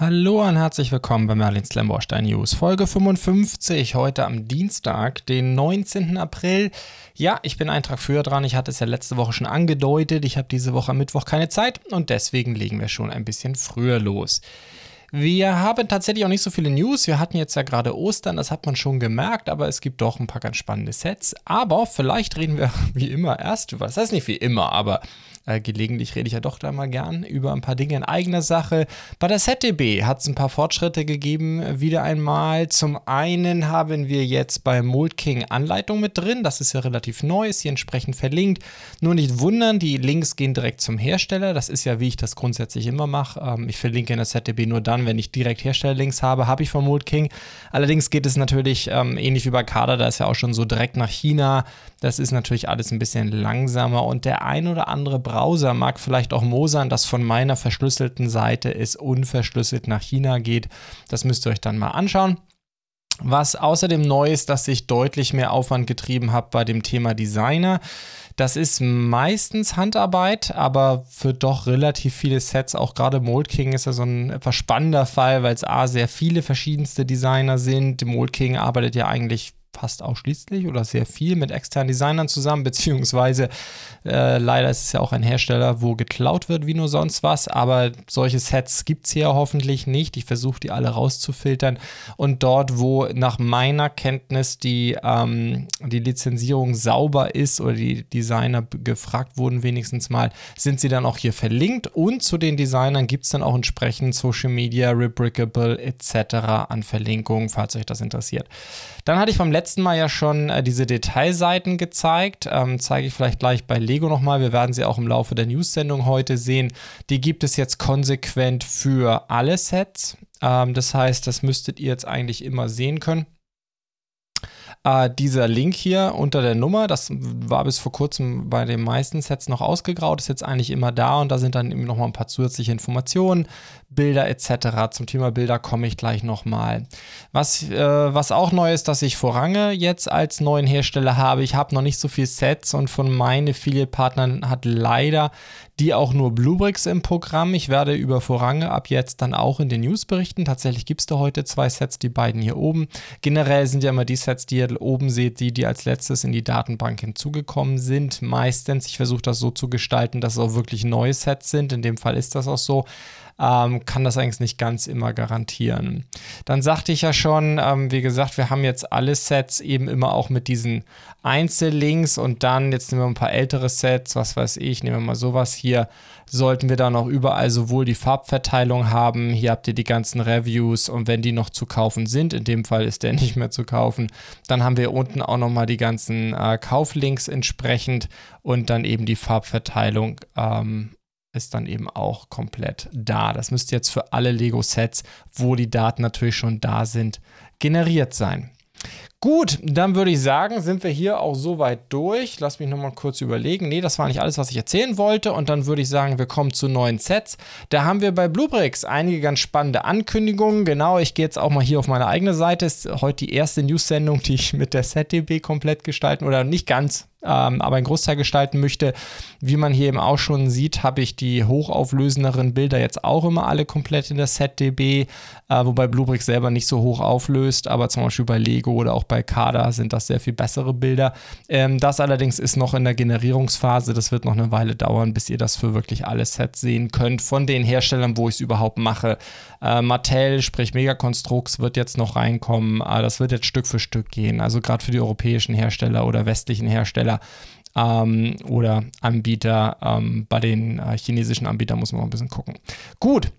Hallo und herzlich willkommen bei Merlins Lamborstein News, Folge 55, heute am Dienstag, den 19. April. Ja, ich bin einen Tag früher dran, ich hatte es ja letzte Woche schon angedeutet, ich habe diese Woche am Mittwoch keine Zeit und deswegen legen wir schon ein bisschen früher los. Wir haben tatsächlich auch nicht so viele News. Wir hatten jetzt ja gerade Ostern, das hat man schon gemerkt, aber es gibt doch ein paar ganz spannende Sets. Aber vielleicht reden wir wie immer erst über, das heißt nicht wie immer, aber äh, gelegentlich rede ich ja doch da mal gern über ein paar Dinge in eigener Sache. Bei der ZDB hat es ein paar Fortschritte gegeben, wieder einmal. Zum einen haben wir jetzt bei Mold King Anleitung mit drin. Das ist ja relativ neu, ist hier entsprechend verlinkt. Nur nicht wundern, die Links gehen direkt zum Hersteller. Das ist ja, wie ich das grundsätzlich immer mache. Ähm, ich verlinke in der ZDB nur dann, wenn ich direkt Herstellerlinks habe, habe ich von Mold King. Allerdings geht es natürlich ähm, ähnlich wie bei Kader, da ist ja auch schon so direkt nach China. Das ist natürlich alles ein bisschen langsamer und der ein oder andere Browser mag vielleicht auch mosern, dass von meiner verschlüsselten Seite es unverschlüsselt nach China geht. Das müsst ihr euch dann mal anschauen. Was außerdem neu ist, dass ich deutlich mehr Aufwand getrieben habe bei dem Thema Designer. Das ist meistens Handarbeit, aber für doch relativ viele Sets, auch gerade Mold King ist ja so ein etwas spannender Fall, weil es A, sehr viele verschiedenste Designer sind. Mold King arbeitet ja eigentlich fast ausschließlich oder sehr viel mit externen Designern zusammen, beziehungsweise äh, leider ist es ja auch ein Hersteller, wo geklaut wird wie nur sonst was, aber solche Sets gibt es hier hoffentlich nicht. Ich versuche die alle rauszufiltern und dort, wo nach meiner Kenntnis die, ähm, die Lizenzierung sauber ist oder die Designer gefragt wurden wenigstens mal, sind sie dann auch hier verlinkt und zu den Designern gibt es dann auch entsprechend Social Media, Rebrickable etc. an Verlinkungen, falls euch das interessiert. Dann hatte ich beim letzten Mal ja schon äh, diese Detailseiten gezeigt. Ähm, zeige ich vielleicht gleich bei Lego nochmal. Wir werden sie auch im Laufe der News-Sendung heute sehen. Die gibt es jetzt konsequent für alle Sets. Ähm, das heißt, das müsstet ihr jetzt eigentlich immer sehen können. Äh, dieser Link hier unter der Nummer, das war bis vor kurzem bei den meisten Sets noch ausgegraut, ist jetzt eigentlich immer da und da sind dann eben nochmal ein paar zusätzliche Informationen, Bilder etc. Zum Thema Bilder komme ich gleich nochmal. Was, äh, was auch neu ist, dass ich Vorange jetzt als neuen Hersteller habe. Ich habe noch nicht so viele Sets und von meinen Affiliate-Partnern hat leider die auch nur Bluebricks im Programm. Ich werde über Vorange ab jetzt dann auch in den News berichten. Tatsächlich gibt es da heute zwei Sets, die beiden hier oben. Generell sind ja immer die Sets, die ihr oben seht, die, die als letztes in die Datenbank hinzugekommen sind. Meistens, ich versuche das so zu gestalten, dass es auch wirklich neue Sets sind. In dem Fall ist das auch so ähm, kann das eigentlich nicht ganz immer garantieren. Dann sagte ich ja schon, ähm, wie gesagt, wir haben jetzt alle Sets eben immer auch mit diesen Einzellinks und dann, jetzt nehmen wir ein paar ältere Sets, was weiß ich, nehmen wir mal sowas hier, sollten wir dann auch überall sowohl die Farbverteilung haben, hier habt ihr die ganzen Reviews und wenn die noch zu kaufen sind, in dem Fall ist der nicht mehr zu kaufen, dann haben wir unten auch nochmal die ganzen äh, Kauflinks entsprechend und dann eben die Farbverteilung ähm, ist dann eben auch komplett da. Das müsste jetzt für alle Lego-Sets, wo die Daten natürlich schon da sind, generiert sein. Gut, dann würde ich sagen, sind wir hier auch soweit durch. Lass mich nochmal kurz überlegen. Nee, das war nicht alles, was ich erzählen wollte. Und dann würde ich sagen, wir kommen zu neuen Sets. Da haben wir bei Bluebricks einige ganz spannende Ankündigungen. Genau, ich gehe jetzt auch mal hier auf meine eigene Seite. Ist heute die erste News-Sendung, die ich mit der ZDB komplett gestalten oder nicht ganz, ähm, aber einen Großteil gestalten möchte. Wie man hier eben auch schon sieht, habe ich die hochauflösenderen Bilder jetzt auch immer alle komplett in der ZDB, äh, wobei Bluebricks selber nicht so hoch auflöst, aber zum Beispiel bei Lego oder auch bei Kader sind das sehr viel bessere Bilder. Ähm, das allerdings ist noch in der Generierungsphase, das wird noch eine Weile dauern, bis ihr das für wirklich alle Sets sehen könnt, von den Herstellern, wo ich es überhaupt mache. Äh, Mattel, sprich Megaconstrux, wird jetzt noch reinkommen, äh, das wird jetzt Stück für Stück gehen, also gerade für die europäischen Hersteller oder westlichen Hersteller ähm, oder Anbieter. Ähm, bei den äh, chinesischen Anbietern muss man mal ein bisschen gucken. Gut,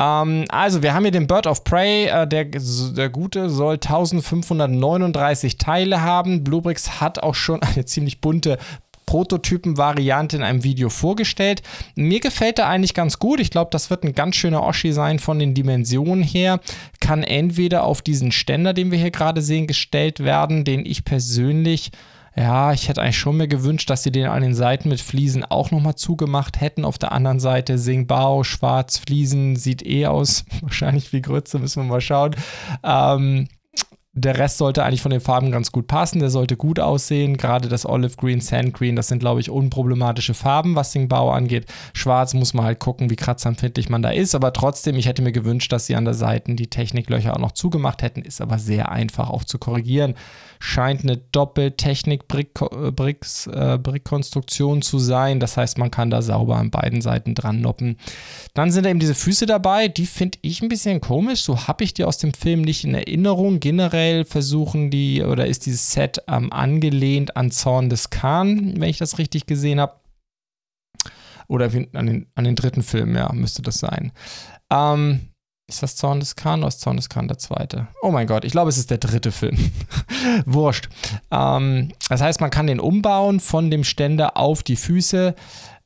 ähm, also wir haben hier den Bird of Prey. Äh, der, der gute soll 1539 Teile haben. Bluebricks hat auch schon eine ziemlich bunte Prototypen-Variante in einem Video vorgestellt. Mir gefällt er eigentlich ganz gut. Ich glaube, das wird ein ganz schöner Oschi sein von den Dimensionen her. Kann entweder auf diesen Ständer, den wir hier gerade sehen, gestellt werden, den ich persönlich ja, ich hätte eigentlich schon mir gewünscht, dass sie den an den Seiten mit Fliesen auch nochmal zugemacht hätten. Auf der anderen Seite Singbao, schwarz, Fliesen, sieht eh aus. Wahrscheinlich wie Grütze, müssen wir mal schauen. Ähm, der Rest sollte eigentlich von den Farben ganz gut passen. Der sollte gut aussehen. Gerade das Olive Green, Sand Green, das sind, glaube ich, unproblematische Farben, was den Bau angeht. Schwarz muss man halt gucken, wie kratzempfindlich man da ist. Aber trotzdem, ich hätte mir gewünscht, dass sie an der Seite die Techniklöcher auch noch zugemacht hätten. Ist aber sehr einfach auch zu korrigieren. Scheint eine Doppel-Technik-Brick-Konstruktion äh, zu sein. Das heißt, man kann da sauber an beiden Seiten dran noppen. Dann sind da eben diese Füße dabei. Die finde ich ein bisschen komisch. So habe ich die aus dem Film nicht in Erinnerung. Generell generell versuchen die oder ist dieses Set ähm, angelehnt an Zorn des Khan, wenn ich das richtig gesehen habe. Oder an den, an den dritten Film, ja, müsste das sein. Ähm, ist das Zorn des Khan oder ist Zorn des Khan der zweite? Oh mein Gott, ich glaube, es ist der dritte Film. Wurscht. Ähm, das heißt, man kann den umbauen von dem Ständer auf die Füße.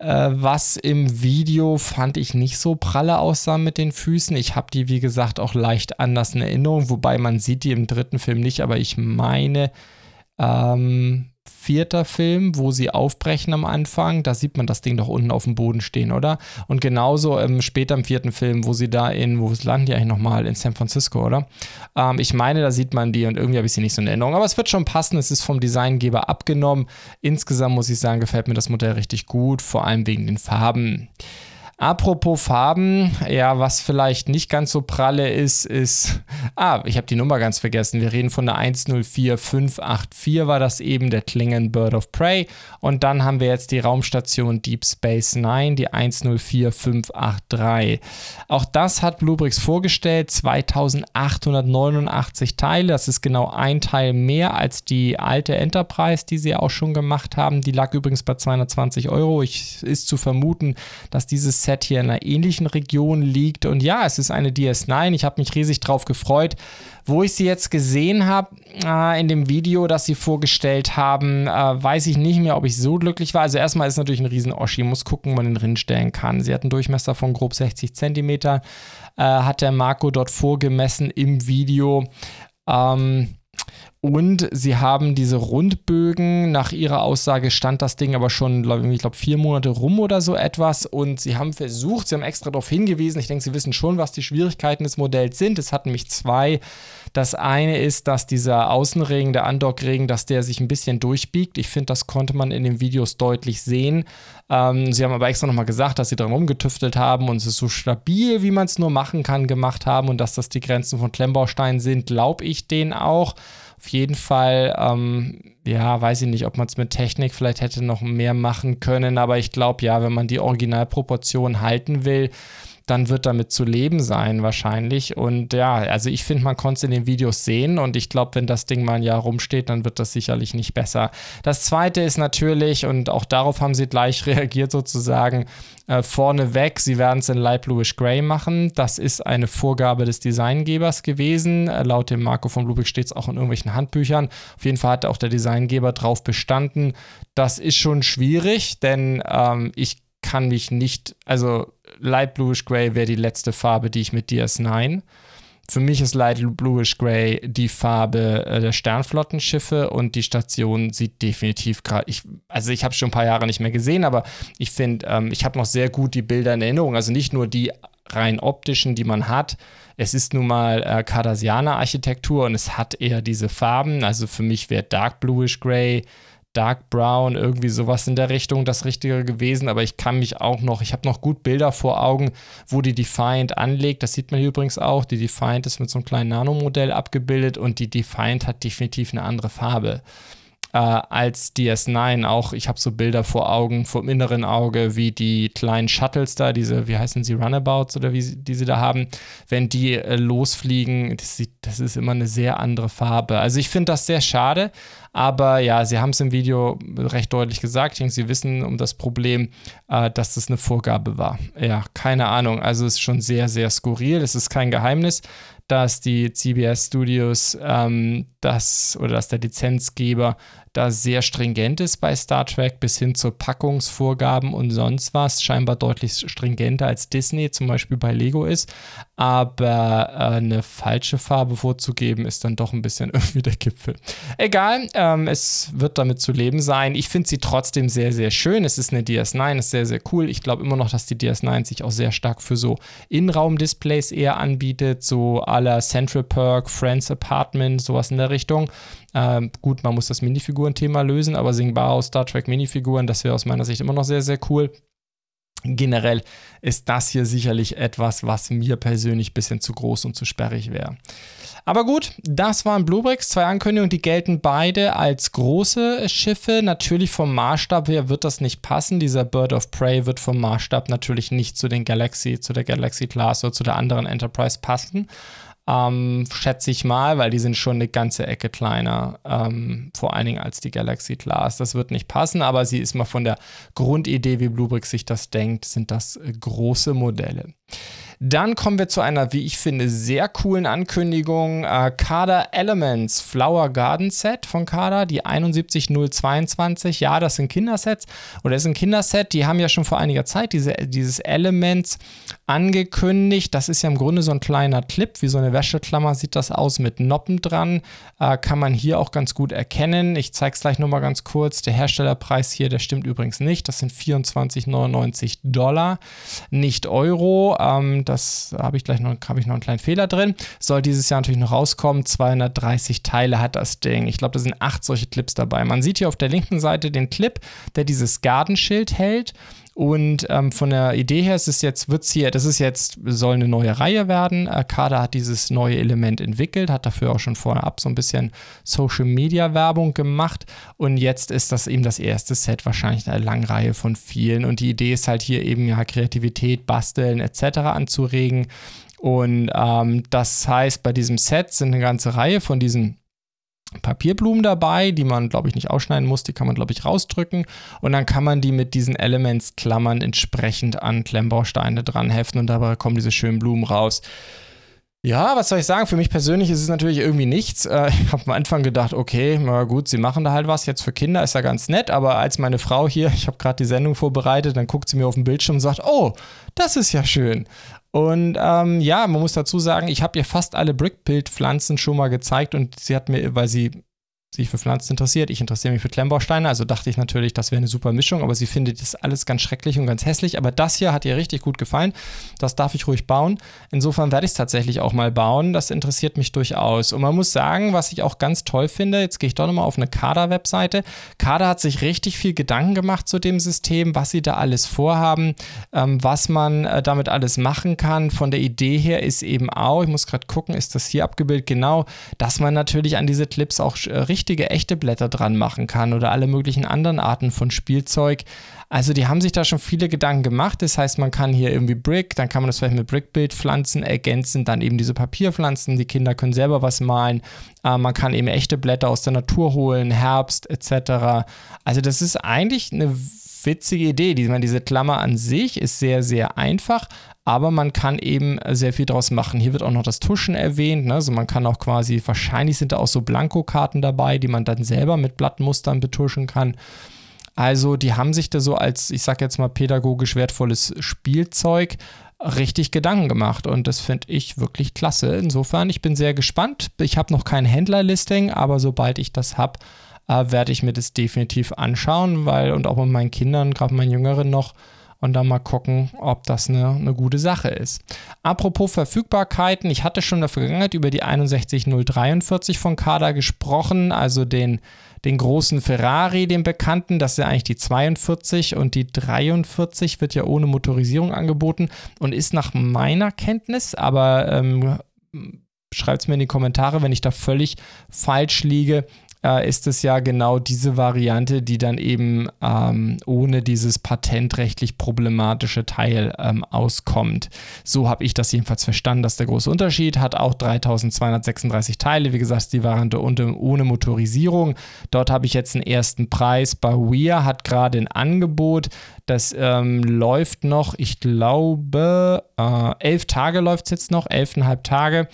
Äh, was im Video fand ich nicht so pralle aussah mit den Füßen. Ich habe die, wie gesagt, auch leicht anders in Erinnerung, wobei man sieht die im dritten Film nicht, aber ich meine, ähm, vierter Film, wo sie aufbrechen am Anfang, da sieht man das Ding doch unten auf dem Boden stehen, oder? Und genauso ähm, später im vierten Film, wo sie da in, wo landen die eigentlich nochmal? In San Francisco, oder? Ähm, ich meine, da sieht man die und irgendwie habe ich sie nicht so in Erinnerung. Aber es wird schon passen, es ist vom Designgeber abgenommen. Insgesamt muss ich sagen, gefällt mir das Modell richtig gut, vor allem wegen den Farben. Apropos Farben, ja, was vielleicht nicht ganz so pralle ist, ist, ah, ich habe die Nummer ganz vergessen. Wir reden von der 104584 war das eben, der Klingen Bird of Prey. Und dann haben wir jetzt die Raumstation Deep Space Nine, die 104583. Auch das hat Bluebricks vorgestellt, 2889 Teile. Das ist genau ein Teil mehr als die alte Enterprise, die sie auch schon gemacht haben. Die lag übrigens bei 220 Euro. Ich, ist zu vermuten, dass dieses Set Set hier in einer ähnlichen Region liegt. Und ja, es ist eine DS9. Ich habe mich riesig drauf gefreut. Wo ich sie jetzt gesehen habe äh, in dem Video, das sie vorgestellt haben, äh, weiß ich nicht mehr, ob ich so glücklich war. Also erstmal ist natürlich ein riesen Oschi, muss gucken, wo man den drin stellen kann. Sie hat einen Durchmesser von grob 60 cm, äh, hat der Marco dort vorgemessen im Video. Ähm, und sie haben diese Rundbögen, nach ihrer Aussage stand das Ding aber schon, ich glaube, vier Monate rum oder so etwas. Und sie haben versucht, sie haben extra darauf hingewiesen, ich denke, sie wissen schon, was die Schwierigkeiten des Modells sind. Es hat nämlich zwei. Das eine ist, dass dieser Außenregen, der Andockregen, dass der sich ein bisschen durchbiegt. Ich finde, das konnte man in den Videos deutlich sehen. Ähm, sie haben aber extra nochmal gesagt, dass sie dran rumgetüftelt haben und es so stabil, wie man es nur machen kann, gemacht haben und dass das die Grenzen von Klemmbausteinen sind, glaube ich denen auch. Auf jeden Fall, ähm, ja, weiß ich nicht, ob man es mit Technik vielleicht hätte noch mehr machen können, aber ich glaube, ja, wenn man die Originalproportion halten will, dann wird damit zu leben sein wahrscheinlich. Und ja, also ich finde, man konnte es in den Videos sehen und ich glaube, wenn das Ding mal ein Jahr rumsteht, dann wird das sicherlich nicht besser. Das zweite ist natürlich, und auch darauf haben sie gleich reagiert sozusagen, äh, vorneweg, sie werden es in Light Bluish Gray machen. Das ist eine Vorgabe des Designgebers gewesen. Äh, laut dem Marco von Bluebeck steht es auch in irgendwelchen Handbüchern. Auf jeden Fall hat auch der Designgeber drauf bestanden. Das ist schon schwierig, denn ähm, ich kann mich nicht, also Light Bluish Gray wäre die letzte Farbe, die ich mit DS9. Für mich ist Light Bluish Gray die Farbe äh, der Sternflottenschiffe und die Station sieht definitiv gerade, ich, also ich habe schon ein paar Jahre nicht mehr gesehen, aber ich finde, ähm, ich habe noch sehr gut die Bilder in Erinnerung. Also nicht nur die rein optischen, die man hat. Es ist nun mal äh, Cardassianer Architektur und es hat eher diese Farben. Also für mich wäre Dark Bluish Gray Dark Brown, irgendwie sowas in der Richtung das Richtige gewesen. Aber ich kann mich auch noch, ich habe noch gut Bilder vor Augen, wo die Defiant anlegt. Das sieht man hier übrigens auch. Die Defiant ist mit so einem kleinen Nanomodell abgebildet und die Defiant hat definitiv eine andere Farbe äh, als DS9 auch. Ich habe so Bilder vor Augen, vom inneren Auge, wie die kleinen Shuttles da, diese, wie heißen sie, Runabouts oder wie sie, die sie da haben, wenn die äh, losfliegen, das, sieht, das ist immer eine sehr andere Farbe. Also ich finde das sehr schade, aber ja, sie haben es im Video recht deutlich gesagt. Ich denke, sie wissen um das Problem, äh, dass das eine Vorgabe war. Ja, keine Ahnung. Also es ist schon sehr, sehr skurril. Es ist kein Geheimnis dass die CBS Studios ähm, das oder dass der Lizenzgeber da sehr stringent ist bei Star Trek bis hin zu Packungsvorgaben und sonst was, scheinbar deutlich stringenter als Disney zum Beispiel bei Lego ist. Aber äh, eine falsche Farbe vorzugeben, ist dann doch ein bisschen irgendwie der Gipfel. Egal, ähm, es wird damit zu leben sein. Ich finde sie trotzdem sehr, sehr schön. Es ist eine DS9, ist sehr, sehr cool. Ich glaube immer noch, dass die DS9 sich auch sehr stark für so Innenraum-Displays eher anbietet, so la Central Perk, Friends Apartment, sowas in der Richtung. Ähm, gut, man muss das Minifiguren-Thema lösen, aber singbar aus Star Trek Minifiguren, das wäre aus meiner Sicht immer noch sehr, sehr cool. Generell ist das hier sicherlich etwas, was mir persönlich ein bisschen zu groß und zu sperrig wäre. Aber gut, das waren Bluebricks, zwei Ankündigungen, die gelten beide als große Schiffe. Natürlich vom Maßstab her wird das nicht passen. Dieser Bird of Prey wird vom Maßstab natürlich nicht zu den Galaxy, zu der Galaxy Class oder zu der anderen Enterprise passen. Ähm, schätze ich mal, weil die sind schon eine ganze Ecke kleiner, ähm, vor allen Dingen als die Galaxy Class. Das wird nicht passen, aber sie ist mal von der Grundidee, wie Bluebricks sich das denkt, sind das äh, große Modelle. Dann kommen wir zu einer, wie ich finde, sehr coolen Ankündigung. Äh, Kader Elements Flower Garden Set von Kader, die 71022. Ja, das sind Kindersets oder ist ein Kinderset. Die haben ja schon vor einiger Zeit diese, dieses Elements angekündigt. Das ist ja im Grunde so ein kleiner Clip, wie so eine Wäscheklammer sieht das aus mit Noppen dran. Äh, kann man hier auch ganz gut erkennen. Ich zeige es gleich nochmal ganz kurz. Der Herstellerpreis hier, der stimmt übrigens nicht. Das sind 24,99 Dollar, nicht Euro. Ähm, das habe ich gleich noch, habe ich noch einen kleinen Fehler drin. Soll dieses Jahr natürlich noch rauskommen. 230 Teile hat das Ding. Ich glaube, da sind acht solche Clips dabei. Man sieht hier auf der linken Seite den Clip, der dieses Gardenschild hält. Und ähm, von der Idee her ist es jetzt, wird's hier, das ist jetzt, soll eine neue Reihe werden. Kada hat dieses neue Element entwickelt, hat dafür auch schon vorab so ein bisschen Social Media Werbung gemacht. Und jetzt ist das eben das erste Set, wahrscheinlich eine lange Reihe von vielen. Und die Idee ist halt hier eben ja Kreativität, Basteln etc. anzuregen. Und ähm, das heißt, bei diesem Set sind eine ganze Reihe von diesen Papierblumen dabei, die man, glaube ich, nicht ausschneiden muss. Die kann man, glaube ich, rausdrücken. Und dann kann man die mit diesen Elementsklammern entsprechend an Klemmbausteine dran heften und dabei kommen diese schönen Blumen raus. Ja, was soll ich sagen? Für mich persönlich ist es natürlich irgendwie nichts. Äh, ich habe am Anfang gedacht, okay, na gut, sie machen da halt was. Jetzt für Kinder ist ja ganz nett. Aber als meine Frau hier, ich habe gerade die Sendung vorbereitet, dann guckt sie mir auf den Bildschirm und sagt, oh, das ist ja schön. Und ähm, ja, man muss dazu sagen, ich habe ihr fast alle Brickbuild-Pflanzen schon mal gezeigt und sie hat mir, weil sie sich für Pflanzen interessiert. Ich interessiere mich für Klemmbausteine, also dachte ich natürlich, das wäre eine super Mischung, aber sie findet das alles ganz schrecklich und ganz hässlich. Aber das hier hat ihr richtig gut gefallen. Das darf ich ruhig bauen. Insofern werde ich es tatsächlich auch mal bauen. Das interessiert mich durchaus. Und man muss sagen, was ich auch ganz toll finde, jetzt gehe ich doch nochmal auf eine Kader-Webseite. Kader hat sich richtig viel Gedanken gemacht zu dem System, was sie da alles vorhaben, ähm, was man äh, damit alles machen kann. Von der Idee her ist eben auch, ich muss gerade gucken, ist das hier abgebildet, genau, dass man natürlich an diese Clips auch äh, richtig richtige, echte Blätter dran machen kann oder alle möglichen anderen Arten von Spielzeug. Also die haben sich da schon viele Gedanken gemacht. Das heißt, man kann hier irgendwie Brick, dann kann man das vielleicht mit Brickbildpflanzen ergänzen, dann eben diese Papierpflanzen. Die Kinder können selber was malen. Äh, man kann eben echte Blätter aus der Natur holen, Herbst etc. Also das ist eigentlich eine witzige Idee. Die, diese Klammer an sich ist sehr, sehr einfach, aber man kann eben sehr viel draus machen. Hier wird auch noch das Tuschen erwähnt, ne? also man kann auch quasi, wahrscheinlich sind da auch so Blankokarten dabei, die man dann selber mit Blattmustern betuschen kann. Also die haben sich da so als, ich sag jetzt mal, pädagogisch wertvolles Spielzeug richtig Gedanken gemacht und das finde ich wirklich klasse. Insofern, ich bin sehr gespannt. Ich habe noch kein Händlerlisting, aber sobald ich das habe, äh, werde ich mir das definitiv anschauen, weil und auch mit meinen Kindern, gerade meinen Jüngeren noch, und dann mal gucken, ob das eine, eine gute Sache ist. Apropos Verfügbarkeiten, ich hatte schon in der Vergangenheit über die 61043 von Kada gesprochen, also den, den großen Ferrari, den bekannten, das ist ja eigentlich die 42 und die 43 wird ja ohne Motorisierung angeboten und ist nach meiner Kenntnis, aber ähm, schreibt es mir in die Kommentare, wenn ich da völlig falsch liege, äh, ist es ja genau diese Variante, die dann eben ähm, ohne dieses patentrechtlich problematische Teil ähm, auskommt. So habe ich das jedenfalls verstanden, dass der große Unterschied hat auch 3236 Teile. Wie gesagt, die Variante ohne Motorisierung. Dort habe ich jetzt einen ersten Preis. Bei Weir hat gerade ein Angebot. Das ähm, läuft noch, ich glaube, äh, elf Tage läuft es jetzt noch, elfeinhalb Tage.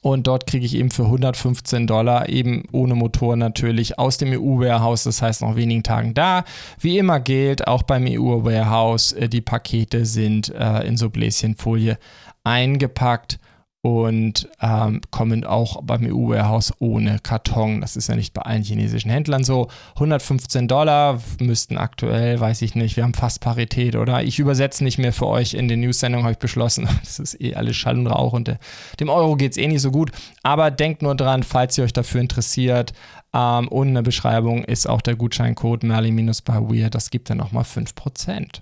Und dort kriege ich eben für 115 Dollar, eben ohne Motor natürlich, aus dem EU-Warehouse, das heißt noch wenigen Tagen da. Wie immer gilt, auch beim EU-Warehouse, äh, die Pakete sind äh, in so Bläschenfolie eingepackt und ähm, kommen auch beim EU-Warehouse ohne Karton. Das ist ja nicht bei allen chinesischen Händlern so. 115 Dollar müssten aktuell, weiß ich nicht, wir haben fast Parität, oder? Ich übersetze nicht mehr für euch in den News-Sendungen, habe ich beschlossen. Das ist eh alles Schall und Rauch und der, dem Euro geht es eh nicht so gut. Aber denkt nur dran, falls ihr euch dafür interessiert, ähm, und in der Beschreibung ist auch der Gutscheincode Merlin-bei Das gibt dann nochmal 5%.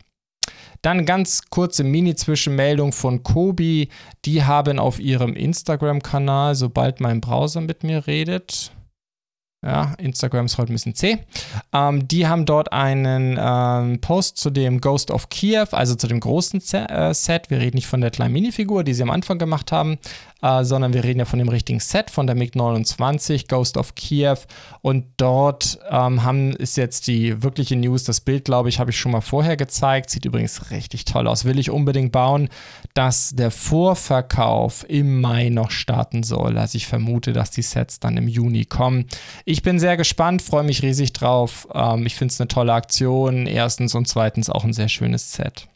Dann ganz kurze Mini-Zwischenmeldung von Kobi. Die haben auf ihrem Instagram-Kanal, sobald mein Browser mit mir redet, ja, Instagram ist heute ein bisschen zäh. Ähm, die haben dort einen ähm, Post zu dem Ghost of Kiev, also zu dem großen Z äh, Set. Wir reden nicht von der kleinen Minifigur, die sie am Anfang gemacht haben, äh, sondern wir reden ja von dem richtigen Set, von der MiG-29, Ghost of Kiev. Und dort ähm, haben, ist jetzt die wirkliche News. Das Bild, glaube ich, habe ich schon mal vorher gezeigt. Sieht übrigens richtig toll aus. Will ich unbedingt bauen, dass der Vorverkauf im Mai noch starten soll. Also ich vermute, dass die Sets dann im Juni kommen. Ich bin sehr gespannt, freue mich riesig drauf. Ähm, ich finde es eine tolle Aktion. Erstens und zweitens auch ein sehr schönes Set.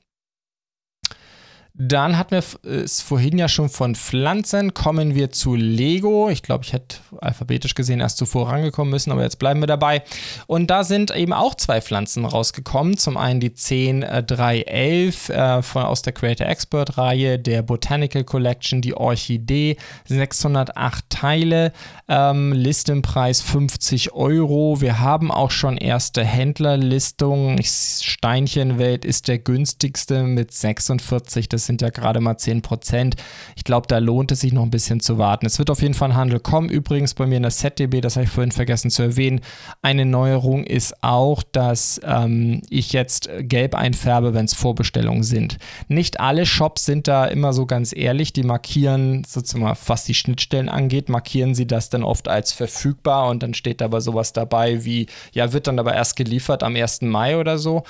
Dann hatten wir es vorhin ja schon von Pflanzen. Kommen wir zu Lego. Ich glaube, ich hätte alphabetisch gesehen erst zuvor rangekommen müssen, aber jetzt bleiben wir dabei. Und da sind eben auch zwei Pflanzen rausgekommen. Zum einen die 10311 äh, von, aus der Creator Expert Reihe der Botanical Collection, die Orchidee. 608 Teile, ähm, Listenpreis 50 Euro. Wir haben auch schon erste Händlerlistungen. Steinchenwelt ist der günstigste mit 46. Das sind ja gerade mal 10 Prozent. Ich glaube, da lohnt es sich noch ein bisschen zu warten. Es wird auf jeden Fall ein Handel kommen. Übrigens bei mir in der ZDB, das habe ich vorhin vergessen zu erwähnen, eine Neuerung ist auch, dass ähm, ich jetzt gelb einfärbe, wenn es Vorbestellungen sind. Nicht alle Shops sind da immer so ganz ehrlich. Die markieren, sozusagen, was die Schnittstellen angeht, markieren sie das dann oft als verfügbar und dann steht aber sowas dabei wie, ja, wird dann aber erst geliefert am 1. Mai oder so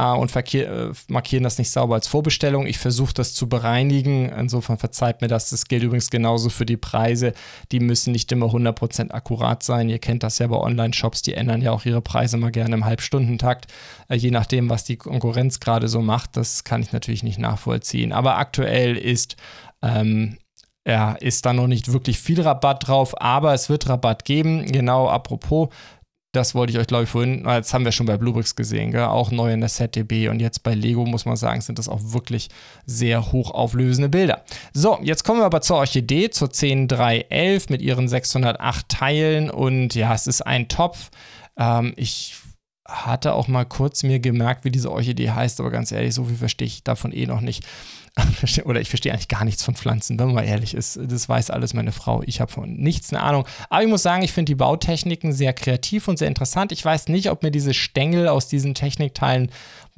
äh, und äh, markieren das nicht sauber als Vorbestellung. Ich versuche das zu bereinigen. Insofern verzeiht mir das. Das gilt übrigens genauso für die Preise. Die müssen nicht immer 100% akkurat sein. Ihr kennt das ja bei Online-Shops. Die ändern ja auch ihre Preise mal gerne im Halbstundentakt. Äh, je nachdem, was die Konkurrenz gerade so macht. Das kann ich natürlich nicht nachvollziehen. Aber aktuell ist ähm, ja, ist da noch nicht wirklich viel Rabatt drauf, aber es wird Rabatt geben. Genau, apropos, das wollte ich euch, glaube ich, vorhin, das haben wir schon bei Bluebricks gesehen, gell? auch neu in der ZDB und jetzt bei Lego, muss man sagen, sind das auch wirklich sehr hochauflösende Bilder. So, jetzt kommen wir aber zur Orchidee, zur 10311 mit ihren 608 Teilen und ja, es ist ein Topf. Ähm, ich hatte auch mal kurz mir gemerkt, wie diese Orchidee heißt, aber ganz ehrlich, so viel verstehe ich davon eh noch nicht. oder ich verstehe eigentlich gar nichts von Pflanzen, wenn man mal ehrlich ist. Das weiß alles meine Frau. Ich habe von nichts eine Ahnung. Aber ich muss sagen, ich finde die Bautechniken sehr kreativ und sehr interessant. Ich weiß nicht, ob mir diese Stängel aus diesen Technikteilen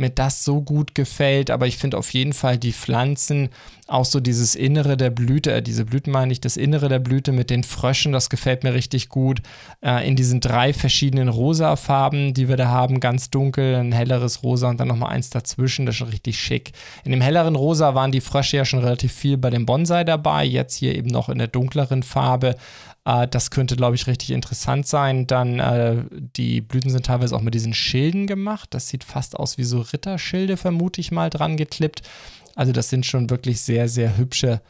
mir das so gut gefällt, aber ich finde auf jeden Fall die Pflanzen, auch so dieses Innere der Blüte, äh, diese Blüten meine ich, das Innere der Blüte mit den Fröschen, das gefällt mir richtig gut. Äh, in diesen drei verschiedenen rosa Farben, die wir da haben, ganz dunkel, ein helleres Rosa und dann nochmal eins dazwischen, das ist schon richtig schick. In dem helleren Rosa waren die Frösche ja schon relativ viel bei dem Bonsai dabei, jetzt hier eben noch in der dunkleren Farbe. Äh, das könnte, glaube ich, richtig interessant sein. Dann, äh, die Blüten sind teilweise auch mit diesen Schilden gemacht. Das sieht fast aus wie so Ritterschilde, vermute ich mal, dran geklippt. Also, das sind schon wirklich sehr, sehr hübsche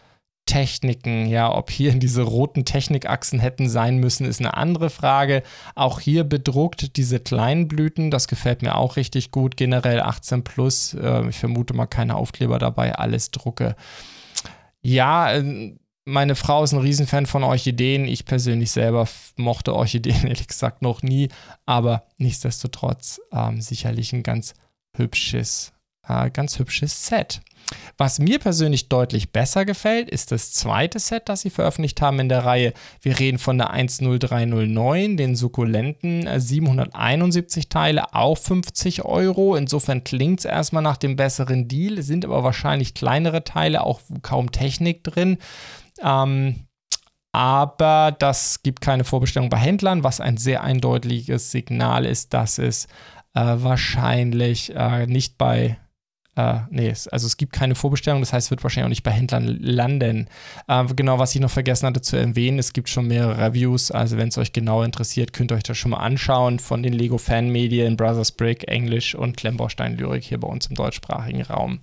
Techniken. Ja, ob hier diese roten Technikachsen hätten sein müssen, ist eine andere Frage. Auch hier bedruckt diese kleinen Blüten, das gefällt mir auch richtig gut. Generell 18 plus, äh, ich vermute mal keine Aufkleber dabei, alles Drucke. Ja, äh, meine Frau ist ein Riesenfan von Orchideen. Ich persönlich selber mochte Orchideen ehrlich gesagt noch nie, aber nichtsdestotrotz ähm, sicherlich ein ganz hübsches, äh, ganz hübsches Set. Was mir persönlich deutlich besser gefällt, ist das zweite Set, das sie veröffentlicht haben in der Reihe. Wir reden von der 10309, den Sukkulenten, 771 äh, Teile, auch 50 Euro. Insofern klingt es erstmal nach dem besseren Deal, sind aber wahrscheinlich kleinere Teile, auch kaum Technik drin. Ähm, aber das gibt keine Vorbestellung bei Händlern, was ein sehr eindeutiges Signal ist, dass es äh, wahrscheinlich äh, nicht bei äh, nee, also es gibt keine Vorbestellung, das heißt, es wird wahrscheinlich auch nicht bei Händlern landen. Äh, genau, was ich noch vergessen hatte zu erwähnen, es gibt schon mehrere Reviews, also wenn es euch genau interessiert, könnt ihr euch das schon mal anschauen von den Lego Fanmedien, Brothers Brick, Englisch und Klemmbaustein Lyrik hier bei uns im deutschsprachigen Raum.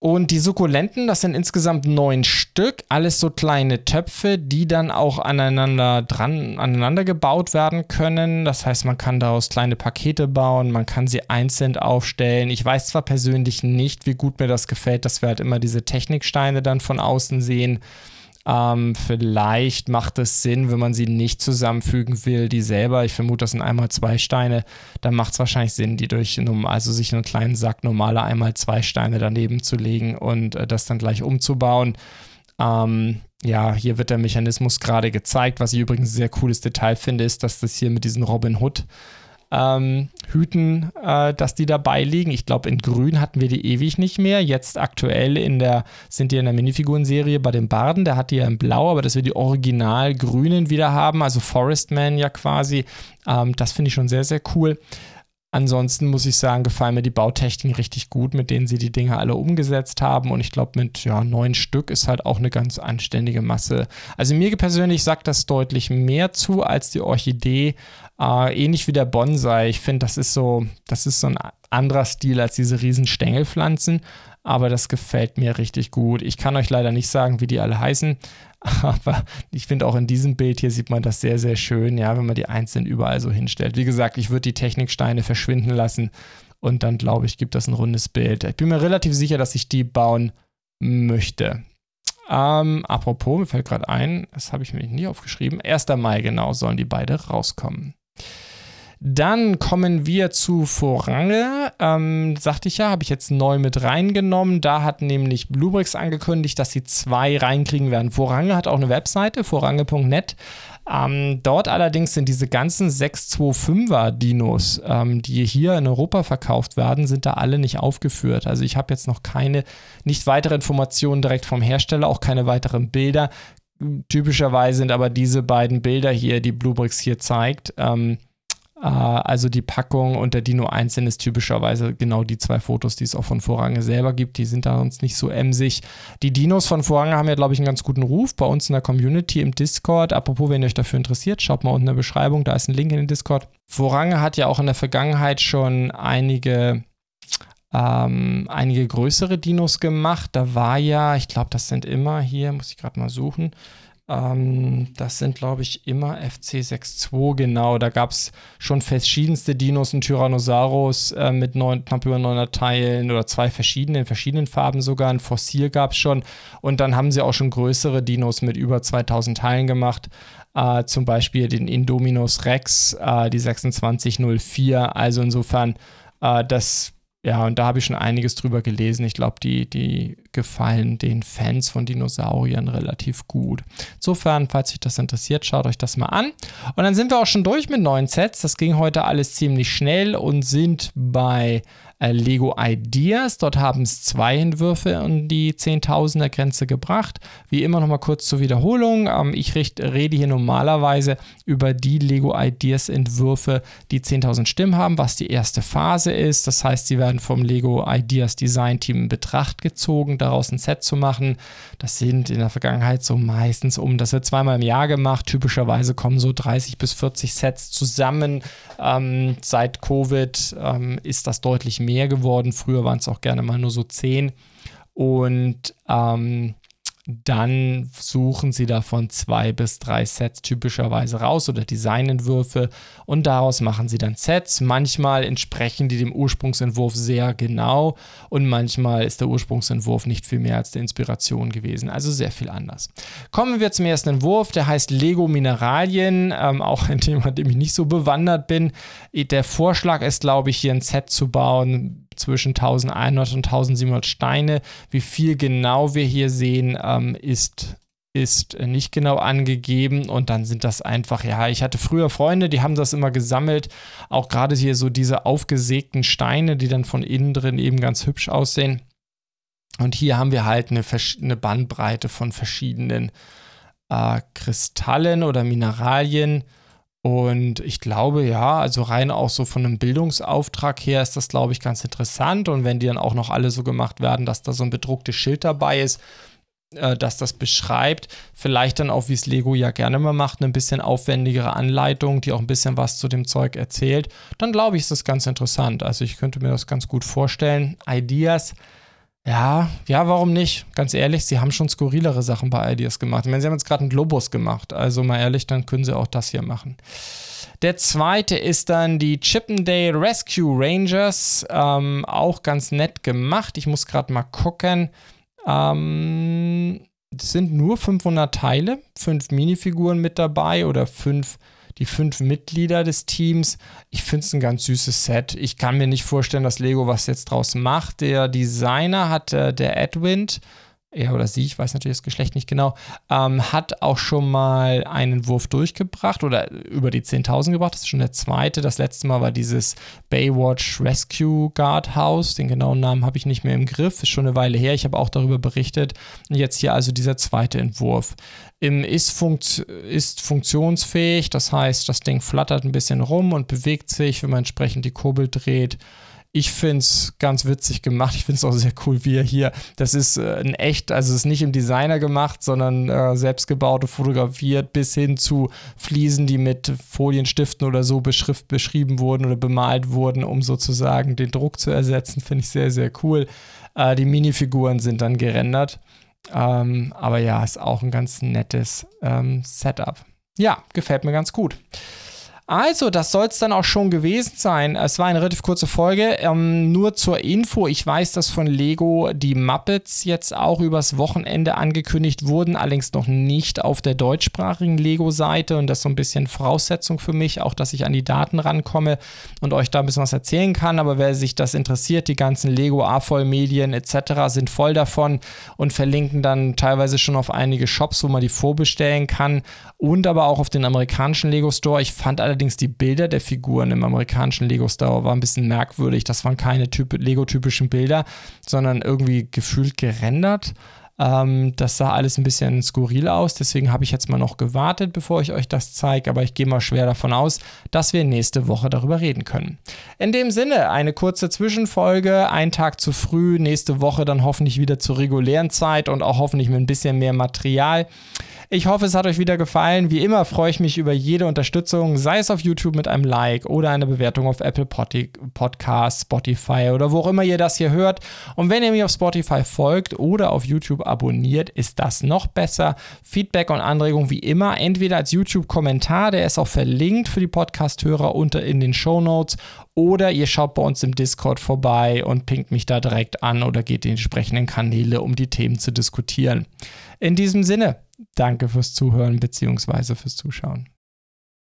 Und die Sukkulenten, das sind insgesamt neun Stück, alles so kleine Töpfe, die dann auch aneinander dran, aneinander gebaut werden können. Das heißt, man kann daraus kleine Pakete bauen, man kann sie einzeln aufstellen. Ich weiß zwar persönlich nicht, wie gut mir das gefällt, dass wir halt immer diese Techniksteine dann von außen sehen. Ähm, vielleicht macht es Sinn, wenn man sie nicht zusammenfügen will, die selber. Ich vermute, das sind einmal zwei Steine. Dann macht es wahrscheinlich Sinn, die durch, also sich einen kleinen Sack normale einmal zwei Steine daneben zu legen und äh, das dann gleich umzubauen. Ähm, ja, hier wird der Mechanismus gerade gezeigt. Was ich übrigens ein sehr cooles Detail finde, ist, dass das hier mit diesen Robin Hood ähm, Hüten, äh, dass die dabei liegen. Ich glaube, in Grün hatten wir die ewig nicht mehr. Jetzt aktuell in der, sind die in der Minifigurenserie bei dem Barden, der hat die ja in Blau, aber dass wir die original grünen wieder haben, also Forest Man ja quasi. Ähm, das finde ich schon sehr, sehr cool. Ansonsten muss ich sagen, gefallen mir die Bautechniken richtig gut, mit denen sie die Dinge alle umgesetzt haben. Und ich glaube, mit ja, neun Stück ist halt auch eine ganz anständige Masse. Also mir persönlich sagt das deutlich mehr zu als die Orchidee. Äh, ähnlich wie der Bonsai. Ich finde, das ist so, das ist so ein anderer Stil als diese riesen Stängelpflanzen. Aber das gefällt mir richtig gut. Ich kann euch leider nicht sagen, wie die alle heißen. Aber ich finde auch in diesem Bild hier sieht man das sehr, sehr schön, ja, wenn man die einzeln überall so hinstellt. Wie gesagt, ich würde die Techniksteine verschwinden lassen und dann glaube ich, gibt das ein rundes Bild. Ich bin mir relativ sicher, dass ich die bauen möchte. Ähm, apropos, mir fällt gerade ein, das habe ich mir nie aufgeschrieben. 1. Mai genau sollen die beide rauskommen. Dann kommen wir zu Vorange. Ähm, sagte ich ja, habe ich jetzt neu mit reingenommen. Da hat nämlich Bluebricks angekündigt, dass sie zwei reinkriegen werden. Vorange hat auch eine Webseite, vorange.net. Ähm, dort allerdings sind diese ganzen 625er Dinos, ähm, die hier in Europa verkauft werden, sind da alle nicht aufgeführt. Also ich habe jetzt noch keine, nicht weitere Informationen direkt vom Hersteller, auch keine weiteren Bilder. Typischerweise sind aber diese beiden Bilder hier, die Bluebricks hier zeigt, ähm, äh, also die Packung und der Dino einzeln ist typischerweise genau die zwei Fotos, die es auch von Vorrange selber gibt. Die sind da uns nicht so emsig. Die Dinos von Vorrange haben ja, glaube ich, einen ganz guten Ruf bei uns in der Community im Discord. Apropos, wenn ihr euch dafür interessiert, schaut mal unten in der Beschreibung, da ist ein Link in den Discord. Vorrange hat ja auch in der Vergangenheit schon einige ähm, einige größere Dinos gemacht. Da war ja, ich glaube, das sind immer hier, muss ich gerade mal suchen, ähm, das sind, glaube ich, immer FC62, genau. Da gab es schon verschiedenste Dinos, ein Tyrannosaurus äh, mit neun, knapp über 900 Teilen oder zwei verschiedene, in verschiedenen Farben sogar. Ein Fossil gab es schon. Und dann haben sie auch schon größere Dinos mit über 2000 Teilen gemacht. Äh, zum Beispiel den Indominus Rex, äh, die 2604. Also insofern, äh, das ja, und da habe ich schon einiges drüber gelesen. Ich glaube, die, die gefallen den Fans von Dinosauriern relativ gut. Insofern, falls euch das interessiert, schaut euch das mal an. Und dann sind wir auch schon durch mit neuen Sets. Das ging heute alles ziemlich schnell und sind bei äh, Lego Ideas. Dort haben es zwei Entwürfe um die 10.000er Grenze gebracht. Wie immer nochmal kurz zur Wiederholung. Ähm, ich richt, rede hier normalerweise über die Lego Ideas Entwürfe, die 10.000 Stimmen haben, was die erste Phase ist. Das heißt, sie werden vom Lego Ideas Design Team in Betracht gezogen, daraus ein Set zu machen. Das sind in der Vergangenheit so meistens um, das wird zweimal im Jahr gemacht. Typischerweise kommen so 30 bis 40 Sets zusammen. Ähm, seit Covid ähm, ist das deutlich mehr mehr geworden. Früher waren es auch gerne mal nur so zehn. Und ähm, dann suchen sie davon zwei bis drei Sets typischerweise raus oder Designentwürfe und daraus machen sie dann Sets. Manchmal entsprechen die dem Ursprungsentwurf sehr genau und manchmal ist der Ursprungsentwurf nicht viel mehr als der Inspiration gewesen. Also sehr viel anders. Kommen wir zum ersten Entwurf, der heißt Lego Mineralien, ähm, auch ein Thema, dem ich nicht so bewandert bin. Der Vorschlag ist, glaube ich, hier ein Set zu bauen zwischen 1100 und 1700 Steine. Wie viel genau wir hier sehen, ähm, ist ist nicht genau angegeben und dann sind das einfach, ja, ich hatte früher Freunde, die haben das immer gesammelt, auch gerade hier so diese aufgesägten Steine, die dann von innen drin eben ganz hübsch aussehen. Und hier haben wir halt eine, eine Bandbreite von verschiedenen äh, Kristallen oder Mineralien Und ich glaube, ja, also rein auch so von einem Bildungsauftrag her ist das, glaube ich, ganz interessant. Und wenn die dann auch noch alle so gemacht werden, dass da so ein bedrucktes Schild dabei ist, äh, dass das beschreibt, vielleicht dann auch, wie es Lego ja gerne mal macht, eine bisschen aufwendigere Anleitung, die auch ein bisschen was zu dem Zeug erzählt, dann glaube ich, ist das ganz interessant. Also ich könnte mir das ganz gut vorstellen. Ideas ja, ja, warum nicht? Ganz ehrlich, sie haben schon skurrilere Sachen bei Ideas gemacht. Ich meine, sie haben jetzt gerade einen Globus gemacht. Also mal ehrlich, dann können sie auch das hier machen. Der zweite ist dann die Chippendale Rescue Rangers. Ähm, auch ganz nett gemacht. Ich muss gerade mal gucken. Ähm, es sind nur 500 Teile, fünf Minifiguren mit dabei oder fünf die fünf Mitglieder des Teams. Ich finde es ein ganz süßes Set. Ich kann mir nicht vorstellen, dass Lego was jetzt draus macht. Der Designer hat äh, der Edwin er oder sie, ich weiß natürlich das Geschlecht nicht genau, ähm, hat auch schon mal einen Wurf durchgebracht oder über die 10.000 gebracht. Das ist schon der zweite. Das letzte Mal war dieses Baywatch Rescue Guard House. Den genauen Namen habe ich nicht mehr im Griff. Ist schon eine Weile her. Ich habe auch darüber berichtet. Und jetzt hier also dieser zweite Entwurf. Im ist, funkt, ist funktionsfähig. Das heißt, das Ding flattert ein bisschen rum und bewegt sich, wenn man entsprechend die Kurbel dreht. Ich finde es ganz witzig gemacht. Ich finde es auch sehr cool, wie er hier, das ist äh, ein echt, also es ist nicht im Designer gemacht, sondern äh, selbst gebaut und fotografiert, bis hin zu Fliesen, die mit Folienstiften oder so beschrift, beschrieben wurden oder bemalt wurden, um sozusagen den Druck zu ersetzen. Finde ich sehr, sehr cool. Äh, die Minifiguren sind dann gerendert. Ähm, aber ja, ist auch ein ganz nettes ähm, Setup. Ja, gefällt mir ganz gut. Also, das soll es dann auch schon gewesen sein. Es war eine relativ kurze Folge. Ähm, nur zur Info, ich weiß, dass von Lego die Muppets jetzt auch übers Wochenende angekündigt wurden, allerdings noch nicht auf der deutschsprachigen Lego-Seite. Und das ist so ein bisschen Voraussetzung für mich, auch dass ich an die Daten rankomme und euch da ein bisschen was erzählen kann. Aber wer sich das interessiert, die ganzen Lego A-Voll-Medien etc. sind voll davon und verlinken dann teilweise schon auf einige Shops, wo man die vorbestellen kann und aber auch auf den amerikanischen Lego Store. Ich fand allerdings allerdings die Bilder der Figuren im amerikanischen Lego Store war ein bisschen merkwürdig. Das waren keine Lego-typischen Bilder, sondern irgendwie gefühlt gerendert. Ähm, das sah alles ein bisschen skurril aus, deswegen habe ich jetzt mal noch gewartet, bevor ich euch das zeige, aber ich gehe mal schwer davon aus, dass wir nächste Woche darüber reden können. In dem Sinne, eine kurze Zwischenfolge, ein Tag zu früh, nächste Woche dann hoffentlich wieder zur regulären Zeit und auch hoffentlich mit ein bisschen mehr Material. Ich hoffe, es hat euch wieder gefallen. Wie immer freue ich mich über jede Unterstützung, sei es auf YouTube mit einem Like oder einer Bewertung auf Apple Podcast, Spotify oder wo auch immer ihr das hier hört. Und wenn ihr mir auf Spotify folgt oder auf YouTube abonniert, ist das noch besser. Feedback und Anregungen wie immer, entweder als YouTube-Kommentar, der ist auch verlinkt für die Podcast-Hörer unter in den Show Notes, oder ihr schaut bei uns im Discord vorbei und pinkt mich da direkt an oder geht in die entsprechenden Kanäle, um die Themen zu diskutieren. In diesem Sinne, danke fürs Zuhören bzw. fürs Zuschauen.